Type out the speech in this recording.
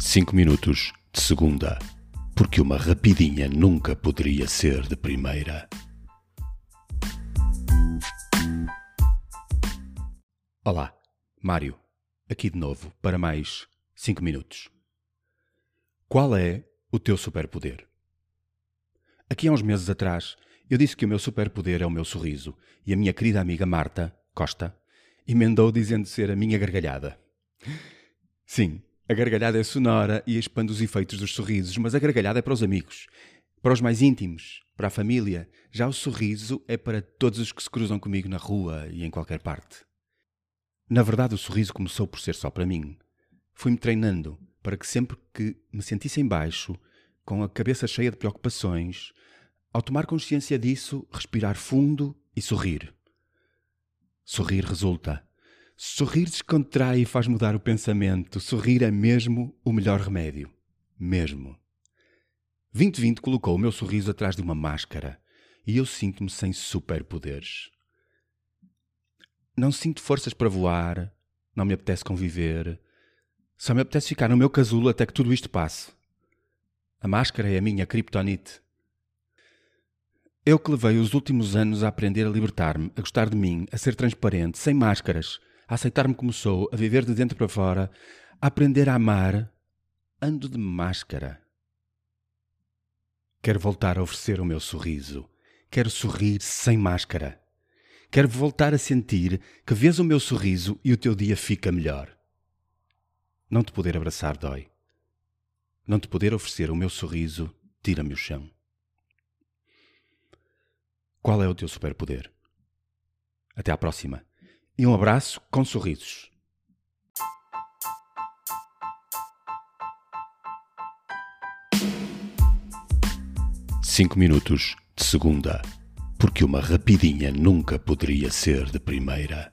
5 minutos de segunda, porque uma rapidinha nunca poderia ser de primeira. Olá, Mário, aqui de novo para mais 5 minutos. Qual é o teu superpoder? Aqui há uns meses atrás, eu disse que o meu superpoder é o meu sorriso e a minha querida amiga Marta Costa emendou dizendo ser a minha gargalhada. Sim, a gargalhada é sonora e expande os efeitos dos sorrisos, mas a gargalhada é para os amigos, para os mais íntimos, para a família. Já o sorriso é para todos os que se cruzam comigo na rua e em qualquer parte. Na verdade, o sorriso começou por ser só para mim. Fui-me treinando para que sempre que me sentisse em baixo, com a cabeça cheia de preocupações, ao tomar consciência disso, respirar fundo e sorrir. Sorrir resulta. Sorrir descontrai e faz mudar o pensamento. Sorrir é mesmo o melhor remédio. Mesmo. 2020 colocou o meu sorriso atrás de uma máscara e eu sinto-me sem superpoderes. Não sinto forças para voar, não me apetece conviver, só me apetece ficar no meu casulo até que tudo isto passe. A máscara é a minha criptonite. Eu que levei os últimos anos a aprender a libertar-me, a gostar de mim, a ser transparente, sem máscaras, a aceitar-me como sou, a viver de dentro para fora, a aprender a amar, ando de máscara. Quero voltar a oferecer o meu sorriso. Quero sorrir sem máscara. Quero voltar a sentir que vês o meu sorriso e o teu dia fica melhor. Não te poder abraçar dói. Não te poder oferecer o meu sorriso tira-me o chão. Qual é o teu superpoder? Até à próxima e um abraço com sorrisos. Cinco minutos de segunda, porque uma rapidinha nunca poderia ser de primeira.